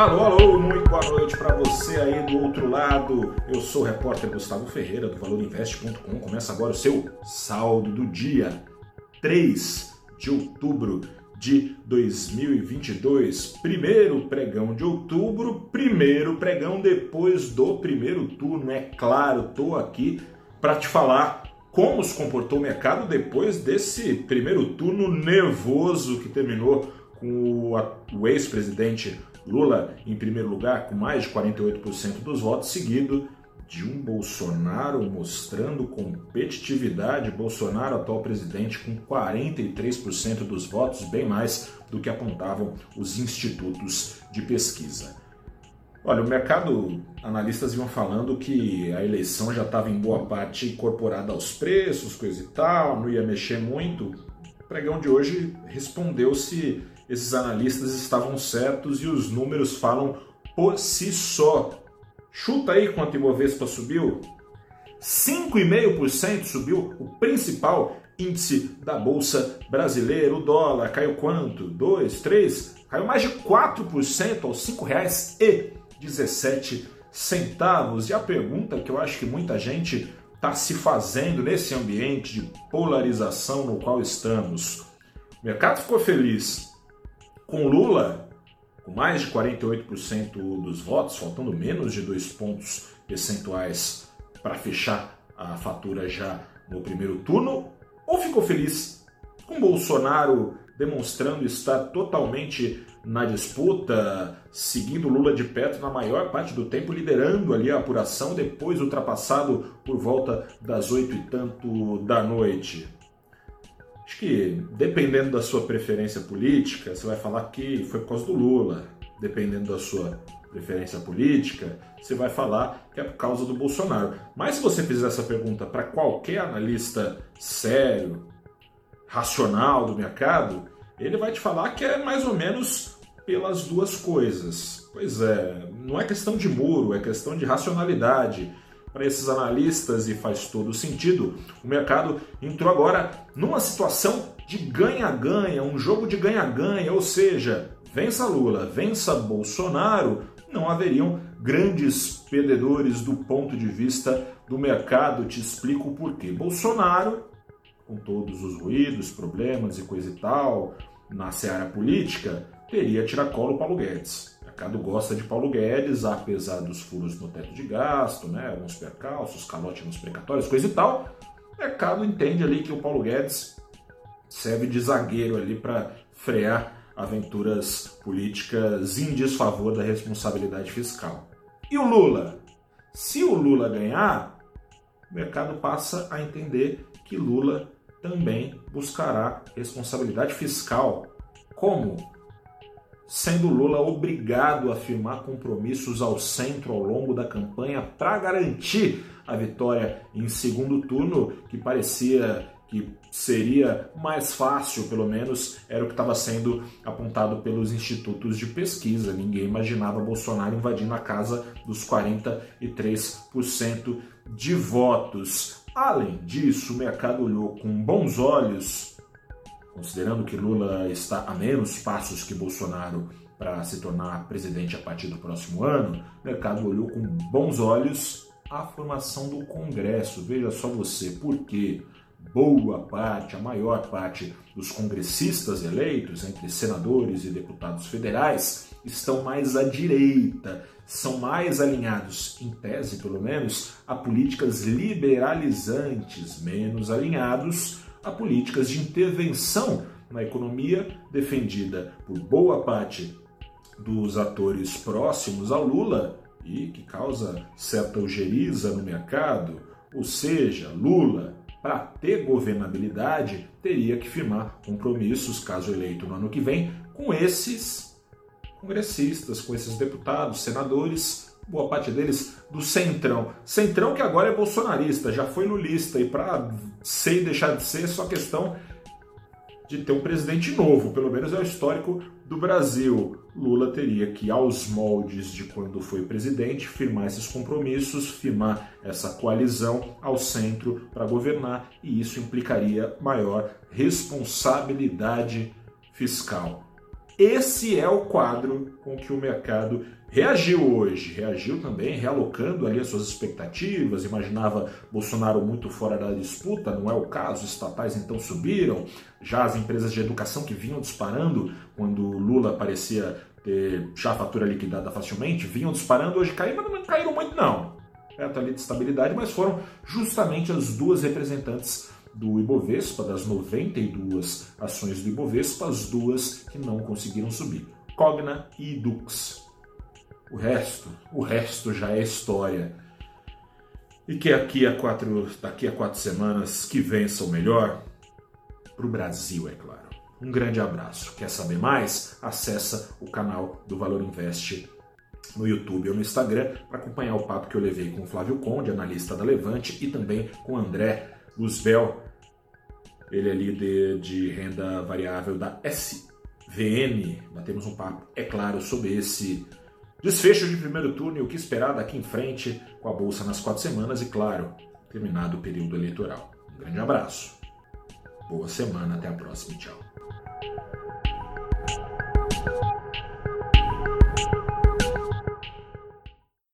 Alô, alô, muito boa noite para você aí do outro lado. Eu sou o repórter Gustavo Ferreira do valorinvest.com. Começa agora o seu saldo do dia 3 de outubro de 2022. Primeiro pregão de outubro, primeiro pregão depois do primeiro turno. É claro, tô aqui para te falar como se comportou o mercado depois desse primeiro turno nervoso que terminou com o ex-presidente Lula em primeiro lugar, com mais de 48% dos votos, seguido de um Bolsonaro mostrando competitividade. Bolsonaro, atual presidente, com 43% dos votos, bem mais do que apontavam os institutos de pesquisa. Olha, o mercado, analistas iam falando que a eleição já estava em boa parte incorporada aos preços, coisa e tal, não ia mexer muito. Pregão de hoje respondeu se esses analistas estavam certos e os números falam por si só. Chuta aí quanto Ibovespa subiu? 5,5% subiu o principal índice da Bolsa Brasileira. O dólar caiu quanto? 2, 3? Caiu mais de 4% aos R$ 5,17. E a pergunta que eu acho que muita gente está se fazendo nesse ambiente de polarização no qual estamos. O mercado ficou feliz com Lula, com mais de 48% dos votos, faltando menos de dois pontos percentuais para fechar a fatura já no primeiro turno, ou ficou feliz com Bolsonaro demonstrando estar totalmente na disputa, seguindo Lula de perto na maior parte do tempo, liderando ali a apuração, depois ultrapassado por volta das oito e tanto da noite. Acho que dependendo da sua preferência política, você vai falar que foi por causa do Lula. Dependendo da sua preferência política, você vai falar que é por causa do Bolsonaro. Mas se você fizer essa pergunta para qualquer analista sério, racional do mercado, ele vai te falar que é mais ou menos pelas duas coisas. Pois é, não é questão de muro, é questão de racionalidade para esses analistas e faz todo sentido, o mercado entrou agora numa situação de ganha-ganha, um jogo de ganha-ganha, ou seja, vença Lula, vença Bolsonaro, não haveriam grandes perdedores do ponto de vista do mercado. Te explico o porquê. Bolsonaro, com todos os ruídos, problemas e coisa e tal, na seara política, teria tiracolo Paulo Guedes mercado gosta de Paulo Guedes, apesar dos furos no teto de gasto, né, alguns percalços, calote nos precatórios, coisa e tal. O mercado entende ali que o Paulo Guedes serve de zagueiro ali para frear aventuras políticas em desfavor da responsabilidade fiscal. E o Lula? Se o Lula ganhar, o mercado passa a entender que Lula também buscará responsabilidade fiscal. Como? sendo Lula obrigado a firmar compromissos ao centro ao longo da campanha para garantir a vitória em segundo turno, que parecia que seria mais fácil, pelo menos era o que estava sendo apontado pelos institutos de pesquisa. Ninguém imaginava Bolsonaro invadindo a casa dos 43% de votos. Além disso, o mercado olhou com bons olhos Considerando que Lula está a menos passos que Bolsonaro para se tornar presidente a partir do próximo ano, o mercado olhou com bons olhos a formação do Congresso. Veja só você, porque boa parte, a maior parte dos congressistas eleitos, entre senadores e deputados federais, estão mais à direita, são mais alinhados, em tese pelo menos, a políticas liberalizantes, menos alinhados a políticas de intervenção na economia defendida por boa parte dos atores próximos ao Lula e que causa certa ojeriza no mercado, ou seja, Lula, para ter governabilidade, teria que firmar compromissos, caso eleito no ano que vem, com esses congressistas, com esses deputados, senadores boa parte deles do Centrão. Centrão que agora é bolsonarista, já foi lulista, e para ser e deixar de ser, é só questão de ter um presidente novo, pelo menos é o histórico do Brasil. Lula teria que, aos moldes de quando foi presidente, firmar esses compromissos, firmar essa coalizão ao centro para governar, e isso implicaria maior responsabilidade fiscal. Esse é o quadro com que o mercado reagiu hoje. Reagiu também realocando ali as suas expectativas, imaginava Bolsonaro muito fora da disputa, não é o caso, estatais então subiram, já as empresas de educação que vinham disparando quando Lula parecia ter já a fatura liquidada facilmente, vinham disparando, hoje caíram, mas não caíram muito não. Perto ali de estabilidade, mas foram justamente as duas representantes do Ibovespa, das 92 ações do Ibovespa, as duas que não conseguiram subir. Cogna e Dux. O resto, o resto já é história. E que aqui a quatro, daqui a quatro semanas que vença o melhor para o Brasil, é claro. Um grande abraço. Quer saber mais? Acessa o canal do Valor Invest no YouTube ou no Instagram para acompanhar o papo que eu levei com o Flávio Conde, analista da Levante, e também com o André Luzbel, ele é líder de renda variável da SVM. Batemos um papo, é claro, sobre esse desfecho de primeiro turno e o que esperar daqui em frente com a Bolsa nas quatro semanas e, claro, terminado o período eleitoral. Um grande abraço, boa semana, até a próxima, tchau.